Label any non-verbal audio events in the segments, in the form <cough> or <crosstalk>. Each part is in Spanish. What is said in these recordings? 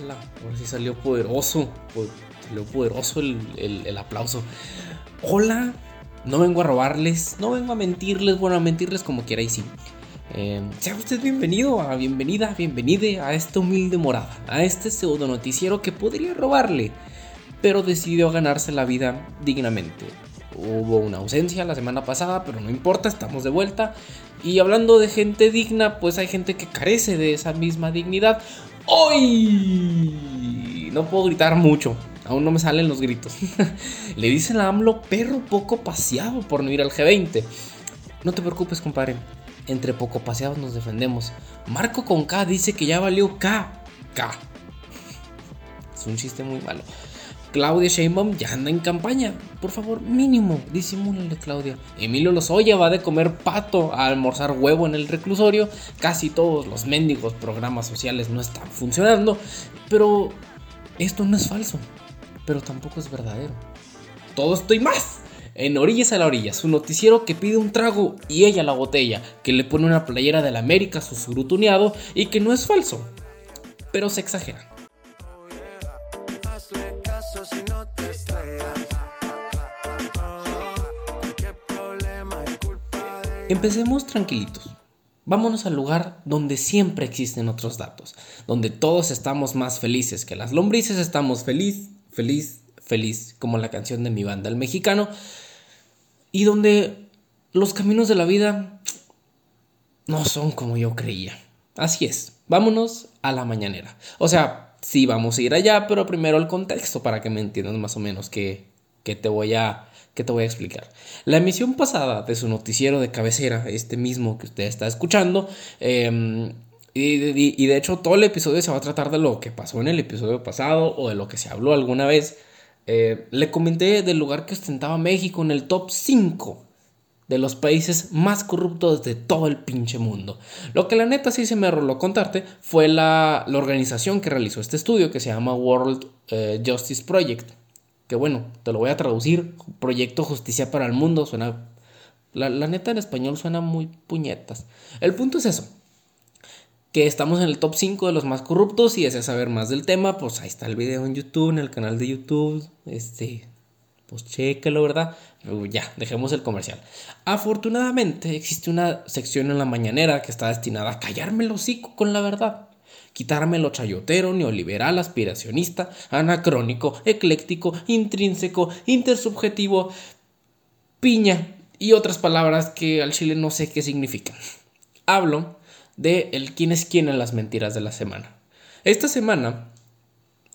ahora sí salió poderoso. Salió poderoso el, aplauso. Hola, no vengo a robarles, no vengo a mentirles, bueno, a mentirles como quiera y sí. Eh, sea usted bienvenido, a bienvenida, bienvenide a esta humilde morada, a este pseudo noticiero que podría robarle, pero decidió ganarse la vida dignamente. Hubo una ausencia la semana pasada, pero no importa, estamos de vuelta. Y hablando de gente digna, pues hay gente que carece de esa misma dignidad. ¡Hoy! No puedo gritar mucho, aún no me salen los gritos. <laughs> Le dicen a AMLO perro poco paseado por no ir al G20. No te preocupes, compadre. Entre poco paseados nos defendemos. Marco con K dice que ya valió K. K. <laughs> Es un chiste muy malo. Claudia Sheinbaum ya anda en campaña. Por favor, mínimo, disimúlale, Claudia. Emilio Lozoya va de comer pato a almorzar huevo en el reclusorio. Casi todos los mendigos programas sociales no están funcionando. Pero esto no es falso. Pero tampoco es verdadero. Todo esto y más. En Orillas a la Orilla, su noticiero que pide un trago y ella la botella, que le pone una playera de la América susurutuneado y que no es falso, pero se exagera. Empecemos tranquilitos. Vámonos al lugar donde siempre existen otros datos, donde todos estamos más felices que las lombrices, estamos feliz, feliz, feliz, como la canción de mi banda El Mexicano, y donde los caminos de la vida no son como yo creía. Así es, vámonos a la mañanera. O sea, sí vamos a ir allá, pero primero el contexto para que me entiendas más o menos qué, qué te voy a que te voy a explicar. La emisión pasada de su noticiero de cabecera, este mismo que usted está escuchando, em, y, de hecho todo el episodio se va a tratar de lo que pasó en el episodio pasado o de lo que se habló alguna vez. Eh, le comenté del lugar que ostentaba México en el top 5 de los países más corruptos de todo el pinche mundo. Lo que la neta sí se me roló contarte fue la, organización que realizó este estudio que se llama World eh, Justice Project que bueno, te lo voy a traducir, Proyecto Justicia para el Mundo, suena, la, neta en español suena muy puñetas. El punto es eso, que estamos en el top 5 de los más corruptos y deseas saber más del tema, pues ahí está el video en YouTube, en el canal de YouTube, este, pues chéquelo, ¿verdad? Ya, dejemos el comercial. Afortunadamente existe una sección en la mañanera que está destinada a callarme el hocico con la verdad quitarme lo chayotero, neoliberal, aspiracionista, anacrónico, ecléctico, intrínseco, intersubjetivo, piña y otras palabras que al chile no sé qué significan. Hablo de el quién es quién en las mentiras de la semana. Esta semana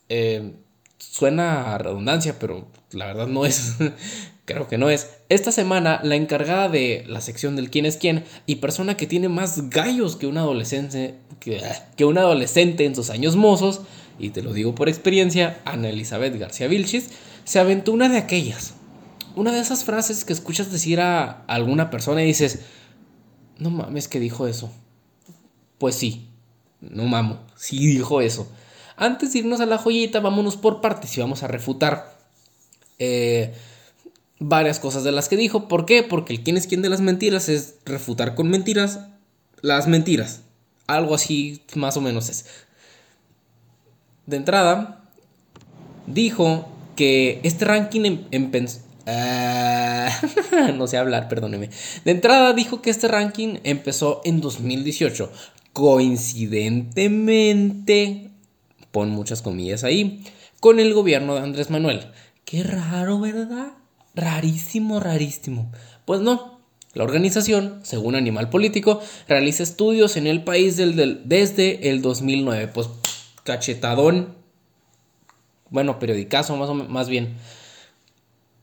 eh, suena a redundancia, pero la verdad no es. <laughs> Creo que no es. Esta semana, la encargada de la sección del quién es quién y persona que tiene más gallos que un adolescente, que, que un adolescente en sus años mozos, y te lo digo por experiencia, Ana Elizabeth García Vilchis, se aventó una de aquellas. Una de esas frases que escuchas decir a alguna persona y dices, no mames que dijo eso. Pues sí, no mamo, sí dijo eso. Antes de irnos a la joyita, vámonos por partes y vamos a refutar. Eh, varias cosas de las que dijo. ¿Por qué? Porque el quién es quién de las mentiras es refutar con mentiras las mentiras. Algo así más o menos es. De entrada, dijo que este ranking en, en ah, <laughs> no sé hablar, perdóneme. De entrada dijo que este ranking empezó en 2018. Coincidentemente, pon muchas comillas ahí, con el gobierno de Andrés Manuel. Qué raro, ¿verdad? Rarísimo, rarísimo. Pues no. La organización, según Animal Político, realiza estudios en el país desde el 2009. Pues cachetadón. Bueno, periodicazo más, o más bien.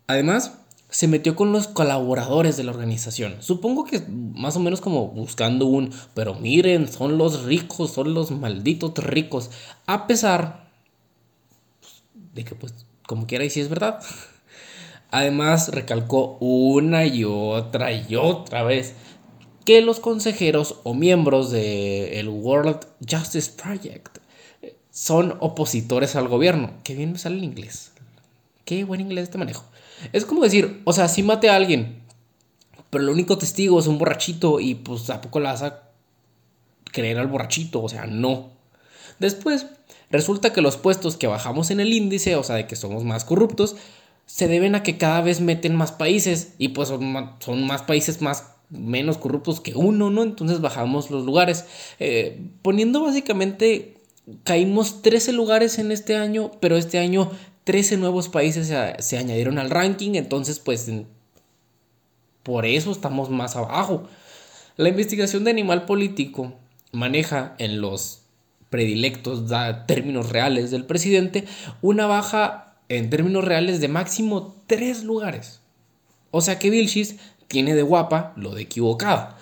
Además, se metió con los colaboradores de la organización. Supongo que más o menos como buscando un, pero miren, son los ricos, son los malditos ricos. A pesar de que pues como quiera y si es verdad. <laughs> Además, recalcó una y otra y otra vez que los consejeros o miembros del World Justice Project son opositores al gobierno. Qué bien me sale el inglés. Qué buen inglés este manejo. Es como decir, o sea, si mate a alguien, pero el único testigo es un borrachito y pues tampoco la vas a creer al borrachito, o sea, no. Después, resulta que los puestos que bajamos en el índice, o sea, de que somos más corruptos, se deben a que cada vez meten más países y pues son más, países más menos corruptos que uno, ¿no? Entonces bajamos los lugares. Eh, poniendo básicamente, caímos 13 lugares en este año, pero este año 13 nuevos países se, se añadieron al ranking, entonces pues por eso estamos más abajo. La investigación de animal político maneja en los predilectos da términos reales del presidente una baja en términos reales de máximo tres lugares. O sea que Vilchis tiene de guapa lo de equivocada.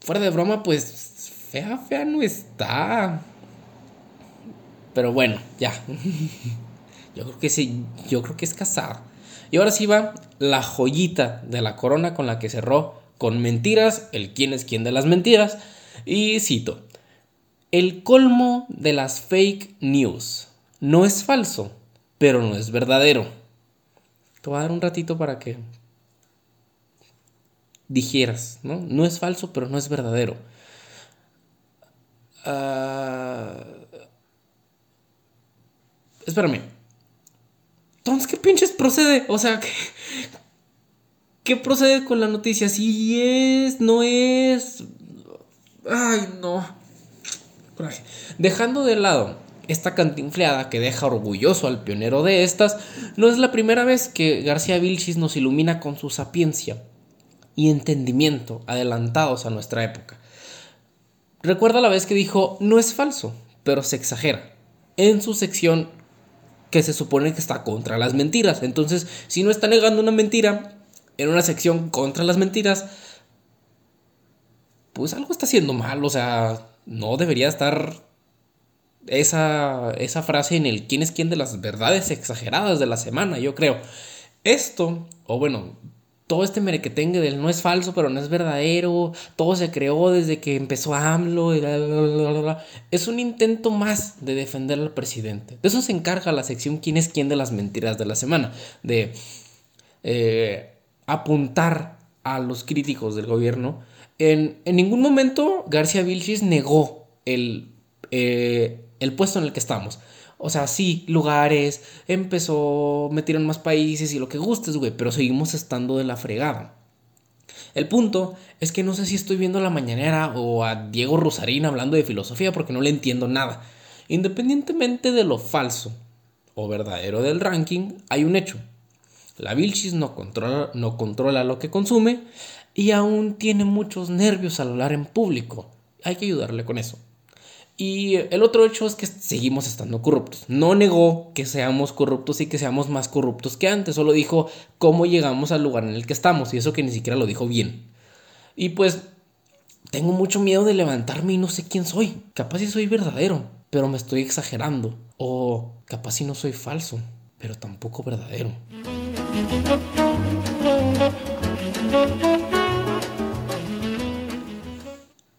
Fuera de broma, pues fea, fea no está. Pero bueno, ya. <laughs> Yo creo que sí, yo creo que es casada. Y ahora sí va la joyita de la corona con la que cerró con mentiras, el quién es quién de las mentiras. Y cito, el colmo de las fake news no es falso, pero no es verdadero. Te voy a dar un ratito para que dijeras, ¿no? No es falso, pero no es verdadero. Uh... Espérame. Entonces, ¿qué pinches procede? O sea, ¿qué, ¿qué procede con la noticia? Si es, no es... Ay, no. Dejando de lado esta cantinfleada que deja orgulloso al pionero de estas, no es la primera vez que García Vilchis nos ilumina con su sapiencia y entendimiento adelantados a nuestra época. Recuerda la vez que dijo, no es falso, pero se exagera, en su sección que se supone que está contra las mentiras. Entonces, si no está negando una mentira en una sección contra las mentiras, pues algo está haciendo mal, o sea, no debería estar esa, esa frase en el quién es quién de las verdades exageradas de la semana, yo creo. Esto, o bueno, todo este merequetengue del no es falso, pero no es verdadero, todo se creó desde que empezó AMLO, es un intento más de defender al presidente. De eso se encarga la sección quién es quién de las mentiras de la semana, de eh, apuntar a los críticos del gobierno. En, en ningún momento García Vilchis negó el, eh, el puesto en el que estamos. O sea, sí, lugares, empezó, metieron más países y lo que gustes, güey, pero seguimos estando de la fregada. El punto es que no sé si estoy viendo a la mañanera o a Diego Rosarín hablando de filosofía porque no le entiendo nada. Independientemente de lo falso o verdadero del ranking, hay un hecho. La Vilchis no controla, no controla lo que consume y aún tiene muchos nervios al hablar en público. Hay que ayudarle con eso. Y el otro hecho es que seguimos estando corruptos. No negó que seamos corruptos y que seamos más corruptos que antes, solo dijo cómo llegamos al lugar en el que estamos y eso que ni siquiera lo dijo bien. Y pues tengo mucho miedo de levantarme y no sé quién soy. Capaz si soy verdadero, pero me estoy exagerando. O capaz si no soy falso, pero tampoco verdadero.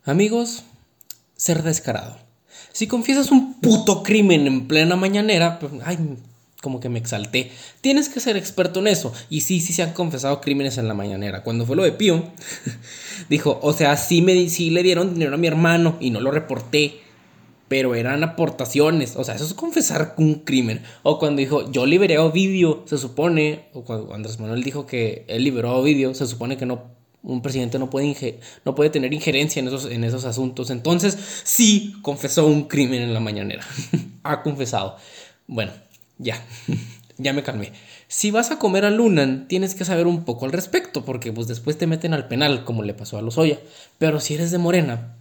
Amigos, ser descarado. Si confiesas un puto crimen en plena mañanera, pues, ay, como que me exalté. Tienes que ser experto en eso. Y sí, sí se han confesado crímenes en la mañanera. Cuando fue lo de Pío, <laughs> dijo, o sea, sí, me, sí le dieron dinero a mi hermano y no lo reporté. Pero eran aportaciones. O sea, eso es confesar un crimen. O cuando dijo, yo liberé a Ovidio, se supone. O cuando Andrés Manuel dijo que él liberó a Ovidio, se supone que no un presidente no puede, no puede tener injerencia en esos, en esos asuntos. Entonces, sí, confesó un crimen en la mañanera. <laughs> ha confesado. Bueno, ya, <laughs> ya me calmé. Si vas a comer a Lunan, tienes que saber un poco al respecto, porque pues después te meten al penal, como le pasó a Lozoya. Pero si eres de Morena,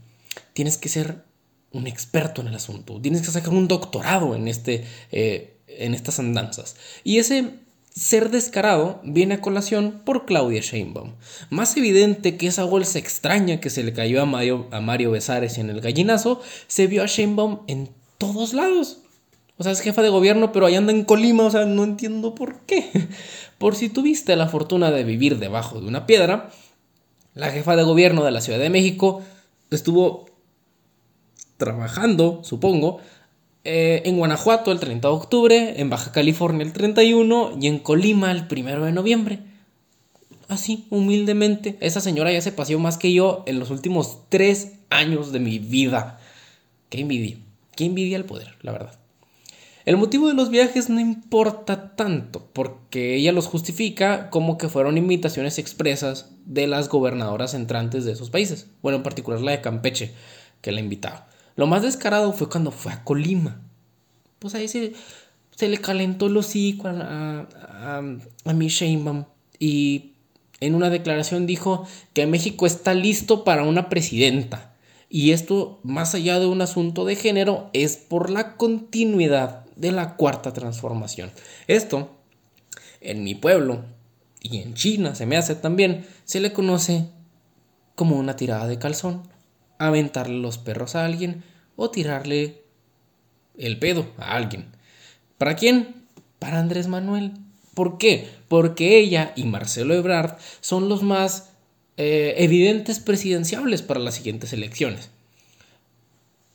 tienes que ser un experto en el asunto. Tienes que sacar un doctorado en, este, eh, en estas andanzas. Y ese ser descarado viene a colación por Claudia Sheinbaum. Más evidente que esa bolsa extraña que se le cayó a Mario, a Mario Besares en el gallinazo, se vio a Sheinbaum en todos lados. O sea, es jefa de gobierno, pero ahí anda en Colima, o sea, no entiendo por qué. <laughs> Por si tuviste la fortuna de vivir debajo de una piedra, la jefa de gobierno de la Ciudad de México estuvo trabajando, supongo, eh, en Guanajuato el 30 de octubre, en Baja California el 31 y en Colima el 1 de noviembre. Así, humildemente, esa señora ya se paseó más que yo en los últimos tres años de mi vida. Qué envidia. Qué envidia el poder, la verdad. El motivo de los viajes no importa tanto, porque ella los justifica como que fueron invitaciones expresas de las gobernadoras entrantes de esos países. Bueno, en particular la de Campeche, que la invitaba. Lo más descarado fue cuando fue a Colima. Pues ahí se, se le calentó el hocico a, a, a, a mi Sheinbaum. Y en una declaración dijo que México está listo para una presidenta. Y esto, más allá de un asunto de género, es por la continuidad de la cuarta transformación. Esto, en mi pueblo y en China se me hace también, se le conoce como una tirada de calzón, aventarle los perros a alguien o tirarle el pedo a alguien. ¿Para quién? Para Andrés Manuel. ¿Por qué? Porque ella y Marcelo Ebrard son los más eh, evidentes presidenciables para las siguientes elecciones.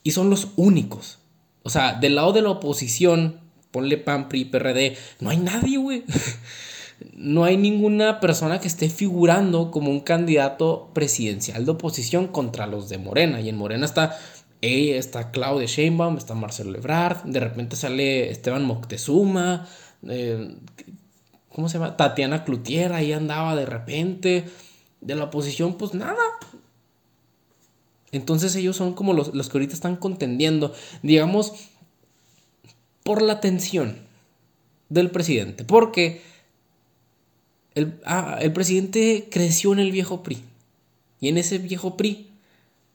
Y son los únicos. O sea, del lado de la oposición, ponle PAN, PRI, PRD, no hay nadie, güey. <laughs> no hay ninguna persona que esté figurando como un candidato presidencial de oposición contra los de Morena. Y en Morena está está Claudia Sheinbaum, está Marcelo Ebrard, de repente sale Esteban Moctezuma, eh, ¿cómo se llama? Tatiana Cloutier, ahí andaba de repente de la oposición, pues nada. Entonces ellos son como los, los que ahorita están contendiendo, digamos, por la atención del presidente. Porque el, ah, el presidente creció en el viejo PRI. Y en ese viejo PRI,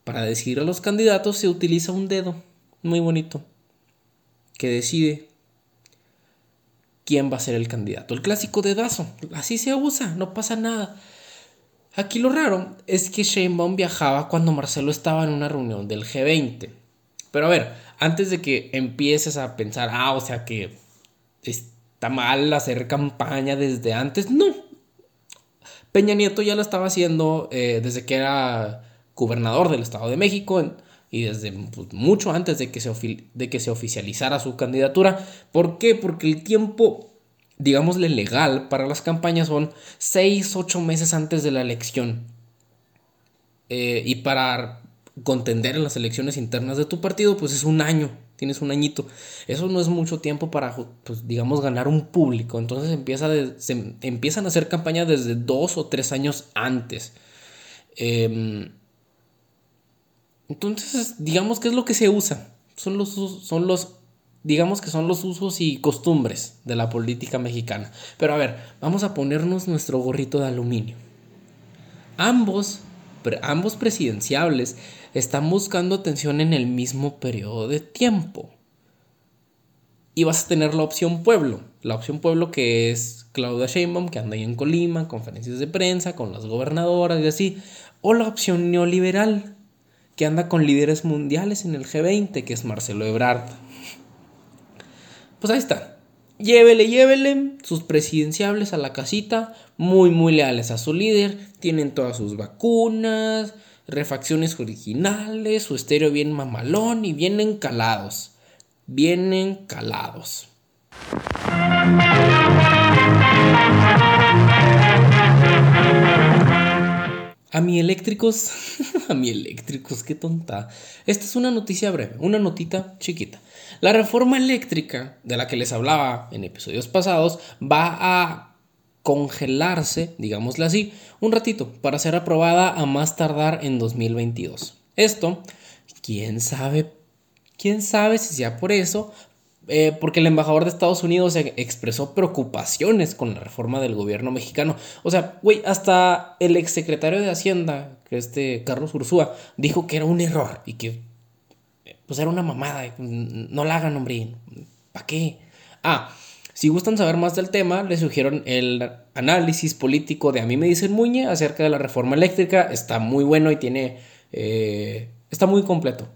para decidir a los candidatos, se utiliza un dedo muy bonito que decide quién va a ser el candidato. El clásico dedazo. Así se usa, no pasa nada. Aquí lo raro es que Sheinbaum viajaba cuando Marcelo estaba en una reunión del G20. Pero a ver, antes de que empieces a pensar, ah, o sea que está mal hacer campaña desde antes, no. Peña Nieto ya lo estaba haciendo eh, desde que era gobernador del Estado de México y desde pues, mucho antes de que, se de que se oficializara su candidatura. ¿Por qué? Porque el tiempo digámosle, legal para las campañas son 6, 8 meses antes de la elección. Eh, y para contender en las elecciones internas de tu partido, pues es un año, tienes un añito. Eso no es mucho tiempo para, pues, digamos, ganar un público. Entonces empieza se empiezan a hacer campañas desde dos o tres años antes. Em, entonces, digamos que es lo que se usa. Son los, son los digamos que son los usos y costumbres de la política mexicana. Pero a ver, vamos a ponernos nuestro gorrito de aluminio. Ambos, ambos presidenciables están buscando atención en el mismo periodo de tiempo. Y vas a tener la opción pueblo. La opción pueblo que es Claudia Sheinbaum, que anda ahí en Colima, conferencias de prensa, con las gobernadoras y así. O la opción neoliberal, que anda con líderes mundiales en el G20, que es Marcelo Ebrard, pues ahí está. Llévele, llévele sus presidenciables a la casita, muy, muy leales a su líder, tienen todas sus vacunas, refacciones originales, su estéreo bien mamalón y vienen calados. Vienen calados. A mi eléctricos, <laughs> a mi eléctricos, qué tonta. Esta es una noticia breve, una notita chiquita. La reforma eléctrica, de la que les hablaba en episodios pasados, va a congelarse, digámosle así, un ratito para ser aprobada a más tardar en 2022. Esto, quién sabe, quién sabe si sea por eso, eh, porque el embajador de Estados Unidos expresó preocupaciones con la reforma del gobierno mexicano. O sea, güey, hasta el exsecretario de Hacienda, que este Carlos Ursúa, dijo que era un error y que pues era una mamada. No la hagan, hombre. ¿Para qué? Ah, si gustan saber más del tema, les sugiero el análisis político de A mí me dicen Muñe acerca de la reforma eléctrica. Está muy bueno y tiene... Eh, está muy completo.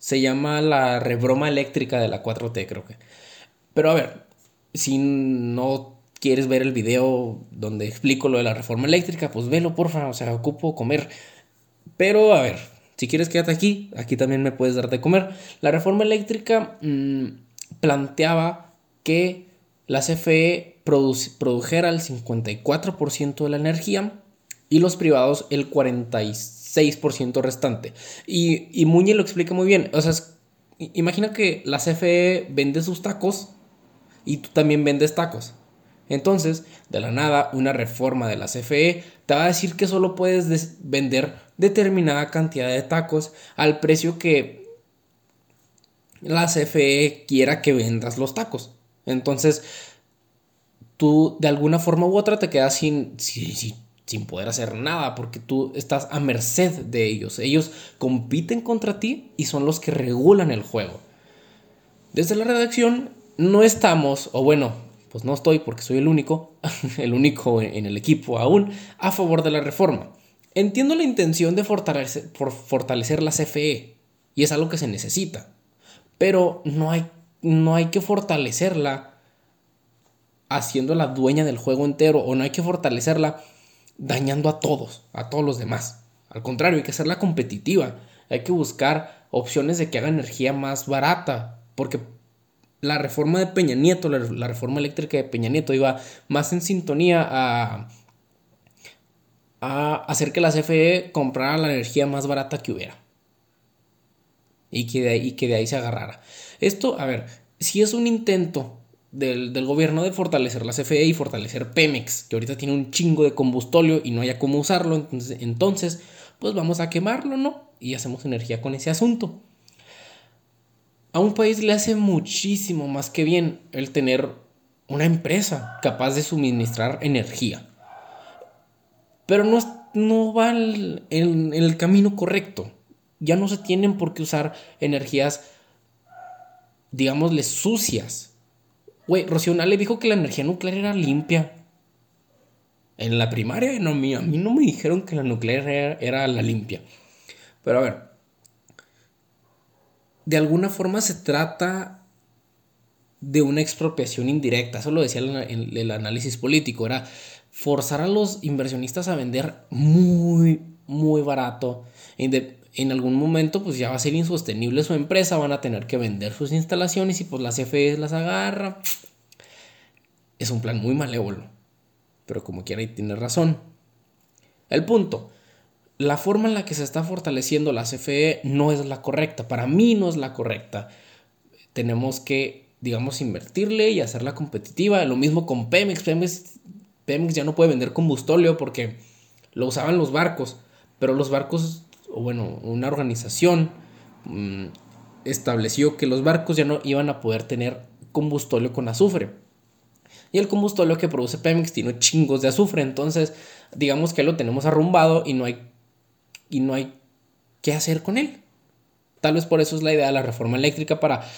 Se llama la rebroma eléctrica de la 4T, creo que. Pero a ver, si no quieres ver el video donde explico lo de la reforma eléctrica, pues velo, porfa. O sea, ocupo comer. Pero a ver, si quieres quédate aquí, aquí también me puedes dar de comer. La reforma eléctrica mm, planteaba que la CFE produjera el 54% de la energía y los privados el 46% restante. Y, y Muñe lo explica muy bien. O sea, imagina que la CFE vende sus tacos y tú también vendes tacos. Entonces, de la nada, una reforma de la CFE te va a decir que solo puedes vender determinada cantidad de tacos al precio que la CFE quiera que vendas los tacos. Entonces, tú de alguna forma u otra te quedas sin, sin, poder hacer nada porque tú estás a merced de ellos. Ellos compiten contra ti y son los que regulan el juego. Desde la redacción no estamos, o bueno, pues no estoy porque soy el único, <laughs> el único en el equipo aún, a favor de la reforma. Entiendo la intención de fortalecer, fortalecer la CFE y es algo que se necesita, pero no hay, no hay que fortalecerla haciéndola dueña del juego entero o no hay que fortalecerla dañando a todos, a todos los demás. Al contrario, hay que hacerla competitiva, hay que buscar opciones de que haga energía más barata, porque la reforma de Peña Nieto, la, reforma eléctrica de Peña Nieto iba más en sintonía a, a hacer que la CFE comprara la energía más barata que hubiera. Y que, de y que de ahí se agarrara. Esto, a ver, si es un intento del, gobierno de fortalecer la CFE y fortalecer Pemex, que ahorita tiene un chingo de combustóleo y no haya cómo usarlo, entonces, entonces pues vamos a quemarlo, ¿no? Y hacemos energía con ese asunto a un país le hace muchísimo más que bien el tener una empresa capaz de suministrar energía. Pero no, no va en, el camino correcto. Ya no se tienen por qué usar energías, digámosle, sucias. Güey, Rocío le dijo que la energía nuclear era limpia. En la primaria, no, a mí no me dijeron que la nuclear era la limpia. Pero a ver, de alguna forma se trata de una expropiación indirecta. Eso lo decía el, el, análisis político. Era forzar a los inversionistas a vender muy, muy barato. En, algún momento, pues ya va a ser insostenible su empresa. Van a tener que vender sus instalaciones y pues la CFE las agarra. Es un plan muy malévolo. Pero como quiera, y tiene razón. El punto la forma en la que se está fortaleciendo la CFE no es la correcta. Para mí no es la correcta. Tenemos que, digamos, invertirle y hacerla competitiva. Lo mismo con Pemex. Pemex, Pemex ya no puede vender combustóleo porque lo usaban los barcos. Pero los barcos, o bueno, una organización mm, estableció que los barcos ya no iban a poder tener combustóleo con azufre. Y el combustóleo que produce Pemex tiene chingos de azufre. Entonces, digamos que lo tenemos arrumbado y no hay y no hay qué hacer con él. Tal vez por eso es la idea de la reforma eléctrica para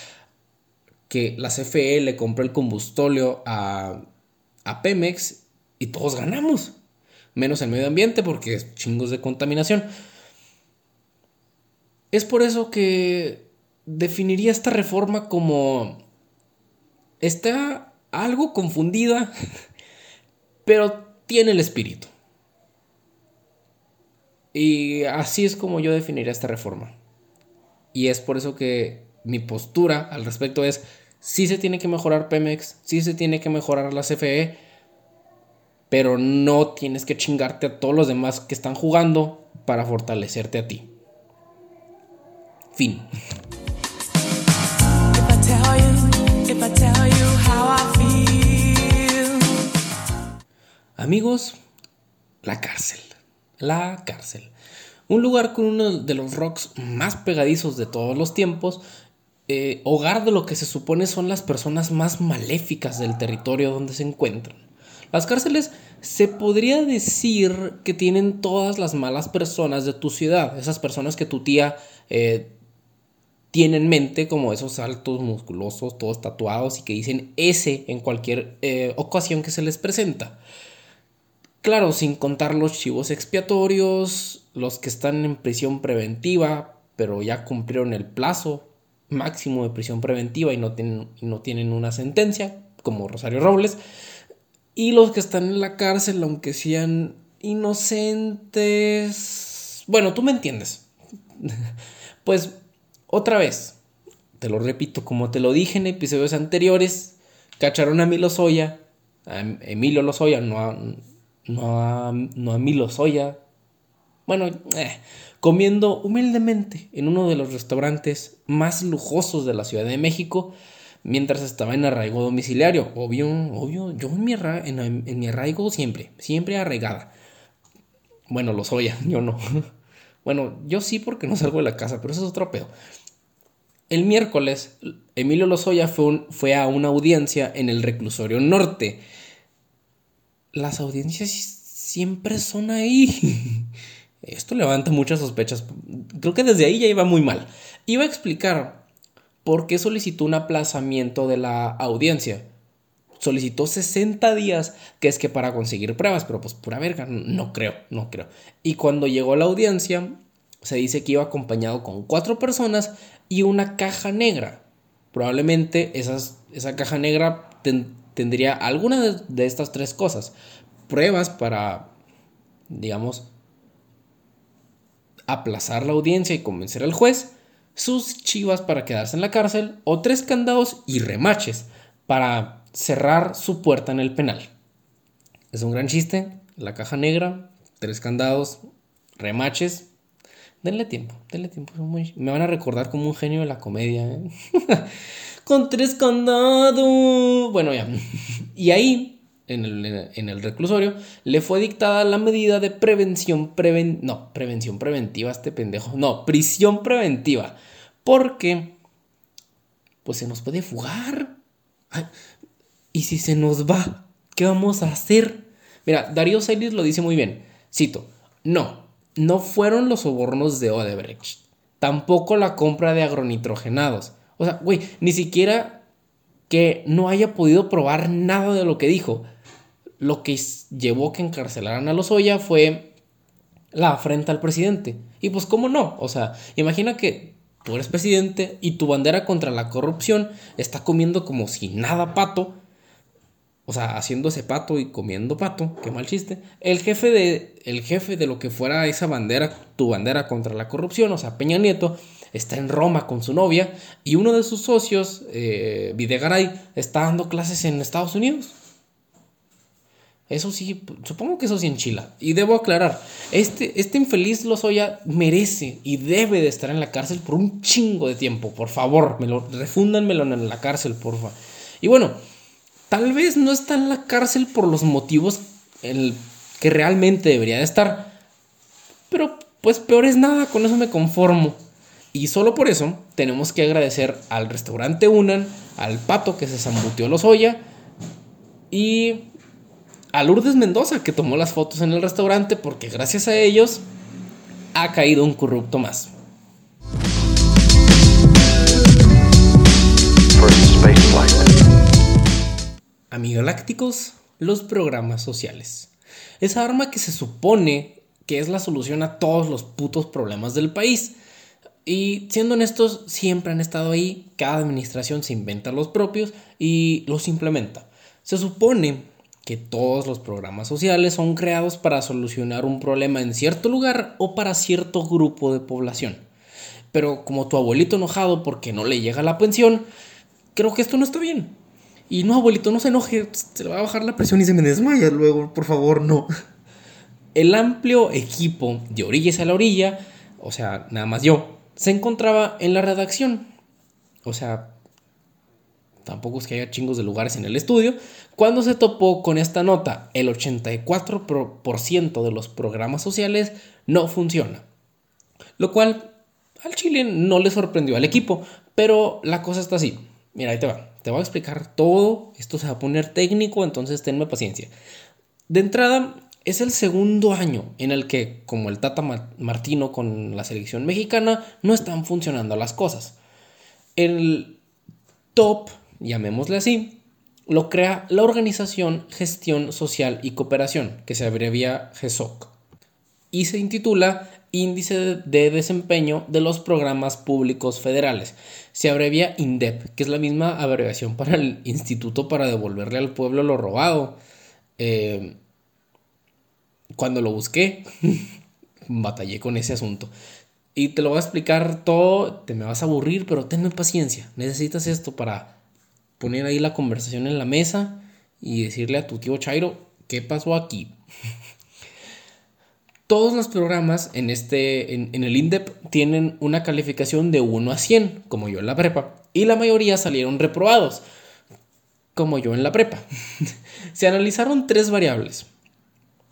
que la CFE le compre el combustóleo a, a Pemex y todos ganamos. Menos el medio ambiente porque es chingos de contaminación. Es por eso que definiría esta reforma como está algo confundida, <laughs> pero tiene el espíritu. Y así es como yo definiría esta reforma. Y es por eso que mi postura al respecto es, sí se tiene que mejorar Pemex, sí se tiene que mejorar la CFE, pero no tienes que chingarte a todos los demás que están jugando para fortalecerte a ti. Fin. Amigos, la cárcel la cárcel. Un lugar con uno de los rocks más pegadizos de todos los tiempos, eh, hogar de lo que se supone son las personas más maléficas del territorio donde se encuentran. Las cárceles se podría decir que tienen todas las malas personas de tu ciudad, esas personas que tu tía eh, tiene en mente, como esos altos, musculosos, todos tatuados y que dicen ese en cualquier eh, ocasión que se les presenta. Claro, sin contar los chivos expiatorios, los que están en prisión preventiva, pero ya cumplieron el plazo máximo de prisión preventiva y no tienen, no tienen una sentencia, como Rosario Robles, y los que están en la cárcel, aunque sean inocentes. Bueno, tú me entiendes. <laughs> pues otra vez, te lo repito, como te lo dije en episodios anteriores, cacharon a Emilio Lozoya, a Emilio Lozoya, no a, no a, no a Milo Soya. Bueno, eh, comiendo humildemente en uno de los restaurantes más lujosos de la Ciudad de México mientras estaba en arraigo domiciliario. Obvio, obvio, yo en mi, en, mi arraigo siempre, siempre arraigada. Bueno, lo soy, <laughs> yo no. <laughs> Bueno, yo sí porque no salgo de la casa, pero eso es otro pedo. El miércoles, Emilio Lozoya fue, fue a una audiencia en el reclusorio norte. Las audiencias siempre son ahí. <laughs> Esto levanta muchas sospechas. Creo que desde ahí ya iba muy mal. Iba a explicar por qué solicitó un aplazamiento de la audiencia. Solicitó 60 días, que es que para conseguir pruebas, pero pues pura verga, no creo, no creo. Y cuando llegó a la audiencia, se dice que iba acompañado con cuatro personas y una caja negra. Probablemente esa caja negra tendría alguna de, de estas tres cosas. Pruebas para, digamos, aplazar la audiencia y convencer al juez, sus chivas para quedarse en la cárcel o tres candados y remaches para cerrar su puerta en el penal. Es un gran chiste, la caja negra, tres candados, remaches, Denle tiempo, denle tiempo. Me van a recordar como un genio de la comedia. ¿eh? <laughs> Con tres condados. Bueno, ya. <laughs> Y ahí, en el, reclusorio, le fue dictada la medida de prevención preven No, prevención preventiva, este pendejo. No, prisión preventiva. Porque, pues se nos puede fugar. ¿Y si se nos va? ¿Qué vamos a hacer? Mira, Darío Sayles lo dice muy bien. Cito, no, no fueron los sobornos de Odebrecht, tampoco la compra de agronitrogenados. O sea, güey, ni siquiera que no haya podido probar nada de lo que dijo. Lo que llevó que encarcelaran a Lozoya fue la afrenta al presidente. Y pues, ¿cómo no? O sea, imagina que tú eres presidente y tu bandera contra la corrupción está comiendo como si nada pato o sea, haciendo ese pato y comiendo pato, qué mal chiste, el jefe de, el jefe de lo que fuera esa bandera, tu bandera contra la corrupción, o sea, Peña Nieto, está en Roma con su novia y uno de sus socios, eh, Videgaray, está dando clases en Estados Unidos. Eso sí, supongo que eso sí en Chile. Y debo aclarar, este, este infeliz Lozoya merece y debe de estar en la cárcel por un chingo de tiempo. Por favor, me lo, refúndanmelo en la cárcel, porfa. Y bueno, Tal vez no está en la cárcel por los motivos el que realmente debería de estar. Pero pues peor es nada, con eso me conformo. Y solo por eso tenemos que agradecer al restaurante Unan, al pato que se zambuteó los olla y a Lourdes Mendoza que tomó las fotos en el restaurante porque gracias a ellos ha caído un corrupto más. Amigalácticos, los programas sociales. Esa arma que se supone que es la solución a todos los putos problemas del país. Y siendo honestos, siempre han estado ahí, cada administración se inventa los propios y los implementa. Se supone que todos los programas sociales son creados para solucionar un problema en cierto lugar o para cierto grupo de población. Pero como tu abuelito enojado porque no le llega la pensión, creo que esto no está bien. Y no, abuelito, no se enoje, se le va a bajar la presión y se me desmaya luego, por favor, no. El amplio equipo de orillas a la orilla, o sea, nada más yo, se encontraba en la redacción. O sea, tampoco es que haya chingos de lugares en el estudio. Cuando se topó con esta nota, el 84% de los programas sociales no funciona. Lo cual al chile no le sorprendió al equipo, pero la cosa está así. Mira, ahí te va. Te voy a explicar todo. Esto se va a poner técnico, entonces tenme paciencia. De entrada, es el segundo año en el que, como el Tata Martino con la selección mexicana, no están funcionando las cosas. El top, llamémosle así, lo crea la Organización Gestión Social y Cooperación, que se abrevia GESOC, y se intitula Índice de Desempeño de los Programas Públicos Federales. Se abrevia INDEP, que es la misma abreviación para el Instituto para devolverle al pueblo lo robado. Eh, cuando lo busqué, <laughs> batallé con ese asunto. Y te lo voy a explicar todo, te me vas a aburrir, pero tenme paciencia. Necesitas esto para poner ahí la conversación en la mesa y decirle a tu tío Chairo qué pasó aquí. <laughs> todos los programas en, este, en, el INDEP tienen una calificación de 1 a 100, como yo en la prepa, y la mayoría salieron reprobados, como yo en la prepa. <laughs> Se analizaron tres variables.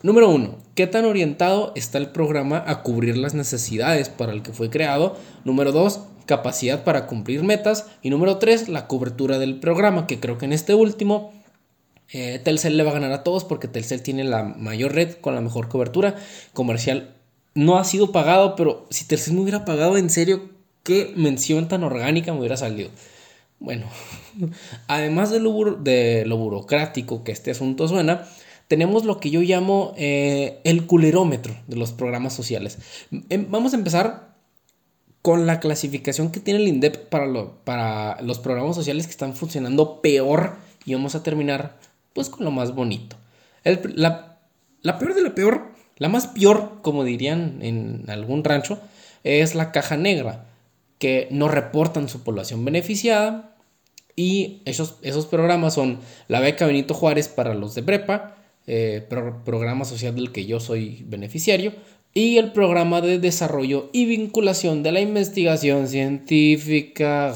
Número 1. ¿Qué tan orientado está el programa a cubrir las necesidades para el que fue creado? Número 2 capacidad para cumplir metas. Y número 3, la cobertura del programa, que creo que en este último eh, Telcel le va a ganar a todos porque Telcel tiene la mayor red con la mejor cobertura comercial. No ha sido pagado, pero si Telcel me hubiera pagado en serio, qué mención tan orgánica me hubiera salido. Bueno, <laughs> además de lo, burocrático que este asunto suena, tenemos lo que yo llamo eh, el culerómetro de los programas sociales. Em, vamos a empezar con la clasificación que tiene el INDEP para, para los programas sociales que están funcionando peor y vamos a terminar pues con lo más bonito. la, peor de la peor, la más peor, como dirían en algún rancho, es la caja negra, que no reportan su población beneficiada y esos, esos programas son la beca Benito Juárez para los de prepa, eh, programa social del que yo soy beneficiario, y el programa de desarrollo y vinculación de la investigación científica.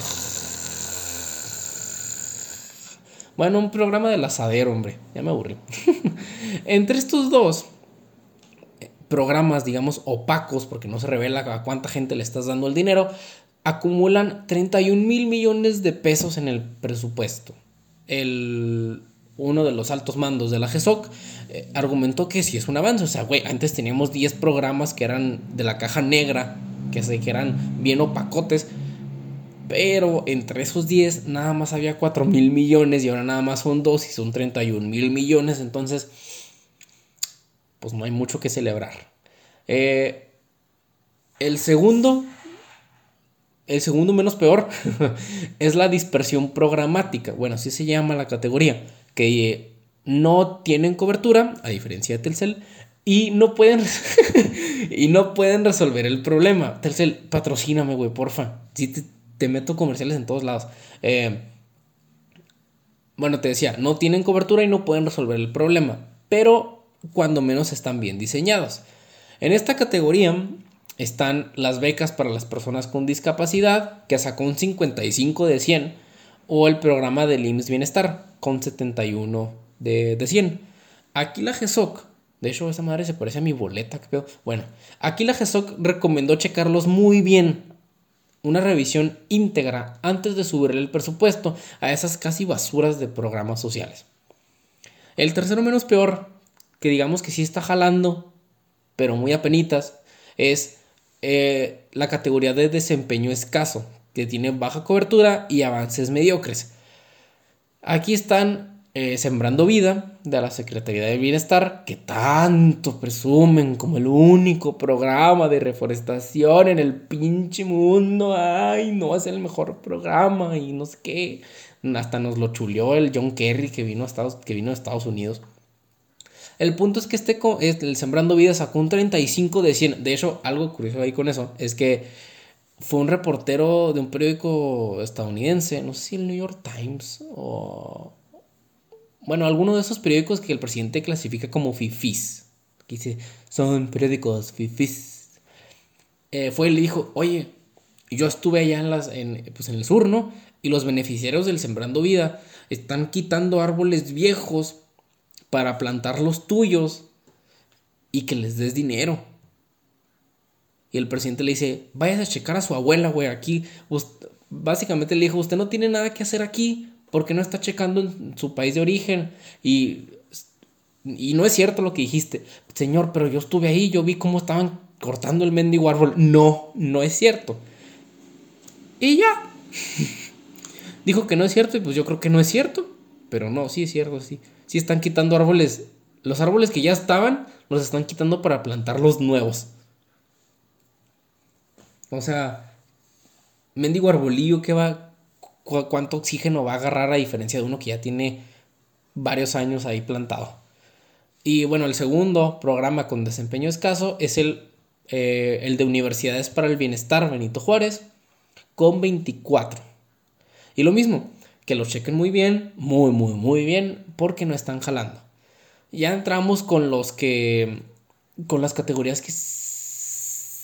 Bueno, un programa del asadero, hombre, ya me aburrí. <laughs> Entre estos dos eh, programas, digamos, opacos, porque no se revela a cuánta gente le estás dando el dinero, acumulan 31 mil millones de pesos en el presupuesto. El uno de los altos mandos de la GESOC, eh, argumentó que sí es un avance. O sea, güey, antes teníamos 10 programas que eran de la caja negra, que, se, que eran bien opacotes. Pero entre esos 10 nada más había 4 mil millones y ahora nada más son 2 y son 31 mil millones. Entonces, pues no hay mucho que celebrar. Eh, el segundo, el segundo menos peor, <laughs> es la dispersión programática. Bueno, así se llama la categoría que no tienen cobertura, a diferencia de Telcel, y no pueden, <laughs> y no pueden resolver el problema. Telcel, patrocíname, güey, porfa. Si te, meto comerciales en todos lados. Eh, bueno, te decía, no tienen cobertura y no pueden resolver el problema, pero cuando menos están bien diseñados. En esta categoría están las becas para las personas con discapacidad, que sacó un 55 de 100, o el programa del IMSS Bienestar, con 71 de, de 100. Aquí la GESOC, de hecho esa madre se parece a mi boleta, que pedo. Bueno, aquí la GESOC recomendó checarlos muy bien. Una revisión íntegra antes de subirle el presupuesto a esas casi basuras de programas sociales. El tercero menos peor, que digamos que sí está jalando, pero muy apenitas, es eh, la categoría de desempeño escaso, que tiene baja cobertura y avances mediocres. Aquí están eh, Sembrando Vida de la Secretaría de Bienestar, que tanto presumen como el único programa de reforestación en el pinche mundo. Ay, no es el mejor programa y no sé qué. Hasta nos lo chuleó el John Kerry que vino a Estados, que vino a Estados Unidos. El punto es que este, el Sembrando Vida sacó un 35 de 100. De hecho, algo curioso ahí con eso es que fue un reportero de un periódico estadounidense, no sé si el New York Times o... Bueno, alguno de esos periódicos que el presidente clasifica como fifis. Que son periódicos fifis. Eh, fue y le dijo, oye, yo estuve allá en, las, en, pues en el sur, ¿no? Y los beneficiarios del Sembrando Vida están quitando árboles viejos para plantar los tuyos y que les des dinero. Y el presidente le dice, vayas a checar a su abuela, güey, aquí. básicamente le dijo, usted no tiene nada que hacer aquí porque no está checando en su país de origen. Y, y no es cierto lo que dijiste. Señor, pero yo estuve ahí, yo vi cómo estaban cortando el mendigo árbol. No, no es cierto. Y ya. <laughs> Dijo que no es cierto y pues yo creo que no es cierto. Pero no, sí es cierto, sí. Sí están quitando árboles. Los árboles que ya estaban, los están quitando para plantar los nuevos. O sea, mendigo arbolillo que va, cuánto oxígeno va a agarrar a diferencia de uno que ya tiene varios años ahí plantado. Y bueno, el segundo programa con desempeño escaso es el, eh, el de Universidades para el Bienestar Benito Juárez con 24. Y lo mismo, que lo chequen muy bien, muy, muy, muy bien, porque no están jalando. Ya entramos con los que con las categorías que,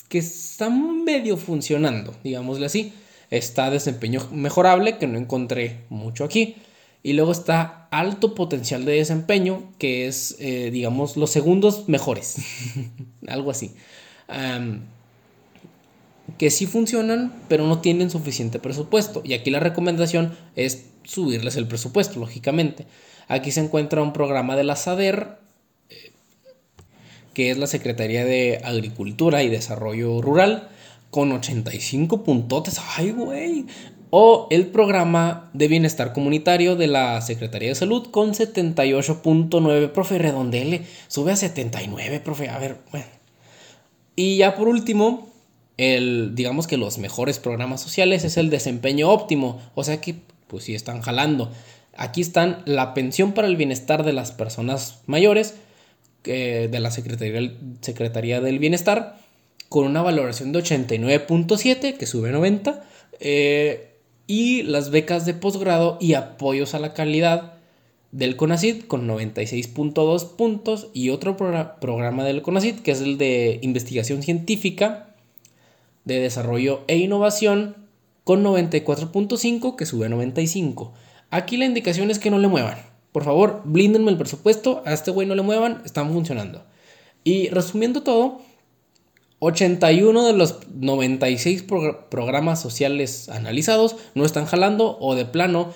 que están medio funcionando, digámosle así. Está desempeño mejorable, que no encontré mucho aquí. Y luego está alto potencial de desempeño, que es, eh, digamos, los segundos mejores. <laughs> Algo así. que sí funcionan, pero no tienen suficiente presupuesto. Y aquí la recomendación es subirles el presupuesto, lógicamente. Aquí se encuentra un programa de la SADER, eh, que es la Secretaría de Agricultura y Desarrollo Rural, con 85 puntotes. ¡Ay, güey! O el programa de bienestar comunitario de la Secretaría de Salud con 78.9. Profe, redondele, sube a 79, profe. A ver, bueno. Y ya por último, el, digamos que los mejores programas sociales es el desempeño óptimo. O sea que, pues sí están jalando. Aquí están la pensión para el bienestar de las personas mayores de la Secretaría, Secretaría del Bienestar con una valoración de 89.7 que sube 90 eh, y las becas de posgrado y apoyos a la calidad del CONACID con 96.2 puntos y otro programa del CONACID que es el de investigación científica de desarrollo e innovación con 94.5 que sube 95. Aquí la indicación es que no le muevan. Por favor, blíndenme el presupuesto. A este güey no le muevan. Están funcionando. Y resumiendo todo, 81 de los 96 programas sociales analizados no están jalando o de plano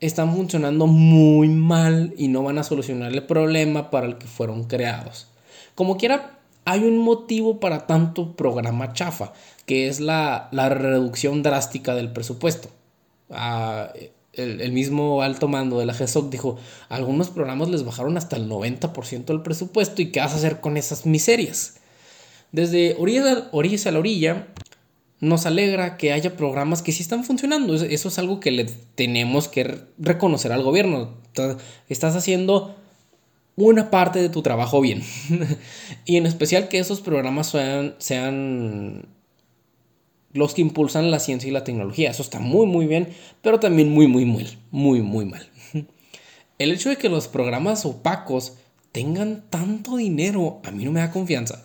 están funcionando muy mal y no van a solucionar el problema para el que fueron creados. Como quiera, hay un motivo para tanto programa chafa, que es la, reducción drástica del presupuesto. Ah, el, mismo alto mando de la GESOC dijo, algunos programas les bajaron hasta el 90% del presupuesto y ¿qué vas a hacer con esas miserias? Desde orillas a la orilla, nos alegra que haya programas que sí están funcionando. Eso es algo que le tenemos que reconocer al gobierno. Estás haciendo una parte de tu trabajo bien. <laughs> y en especial que esos programas sean, sean los que impulsan la ciencia y la tecnología. Eso está muy, muy bien, pero también muy, muy, muy, muy, muy mal. <laughs> El hecho de que los programas opacos tengan tanto dinero, a mí no me da confianza.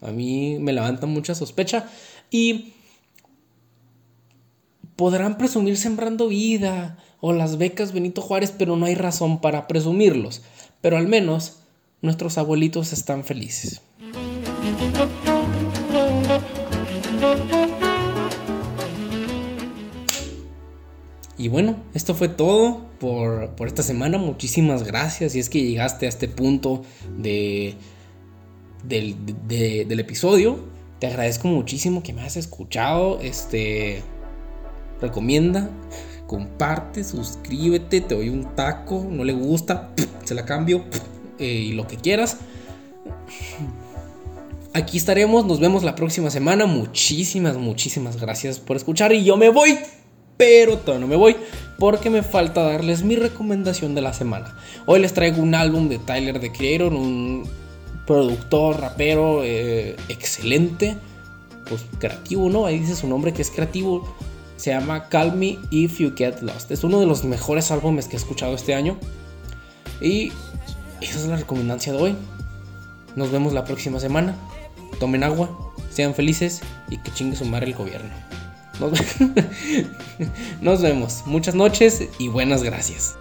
A mí me levanta mucha sospecha y podrán presumir sembrando vida o las becas Benito Juárez, pero no hay razón para presumirlos. Pero al menos nuestros abuelitos están felices. Y bueno, esto fue todo por, esta semana. Muchísimas gracias. Si es que llegaste a este punto de, del, del episodio, te agradezco muchísimo que me has escuchado. Este, recomienda, comparte, suscríbete, te doy un taco, no le gusta, se la cambio eh, y lo que quieras. Aquí estaremos, nos vemos la próxima semana. Muchísimas, muchísimas gracias por escuchar y yo me voy pero todavía no me voy porque me falta darles mi recomendación de la semana. Hoy les traigo un álbum de Tyler the Creator, un productor, rapero eh, excelente, pues creativo, ¿no? Ahí dice su nombre que es creativo. Se llama Call Me If You Get Lost. Es uno de los mejores álbumes que he escuchado este año. Y esa es la recomendancia de hoy. Nos vemos la próxima semana. Tomen agua, sean felices y que chingue su madre el gobierno. Nos, <laughs> vemos. Muchas noches y buenas gracias.